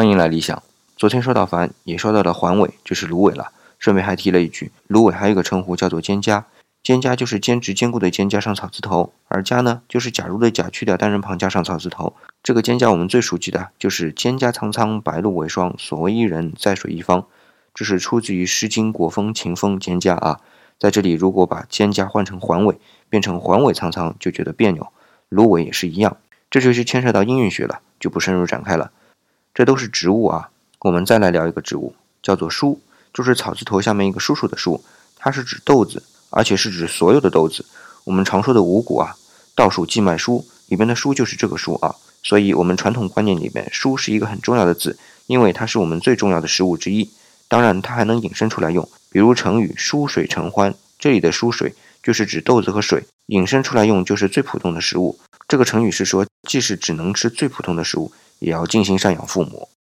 欢迎来理想。昨天说到凡，也说到了环尾，就是芦苇了。顺便还提了一句，芦苇还有一个称呼叫做蒹葭。蒹葭就是坚直坚固的坚加上草字头，而葭呢，就是假如的假去掉单人旁加上草字头。这个蒹葭我们最熟悉的就是“蒹葭苍苍，白露为霜，所谓伊人，在水一方”。这是出自于《诗经·国风·秦风·蒹葭》啊。在这里，如果把蒹葭换成环尾，变成环尾苍苍，就觉得别扭。芦苇也是一样，这就是牵涉到音韵学了，就不深入展开了。这都是植物啊，我们再来聊一个植物，叫做叔，就是草字头下面一个叔叔的叔，它是指豆子，而且是指所有的豆子。我们常说的五谷啊，倒数季麦菽里边的菽就是这个菽啊，所以我们传统观念里面，菽是一个很重要的字，因为它是我们最重要的食物之一。当然，它还能引申出来用，比如成语“疏水成欢”，这里的疏水就是指豆子和水，引申出来用就是最普通的食物。这个成语是说，即使只能吃最普通的食物。也要尽心赡养父母。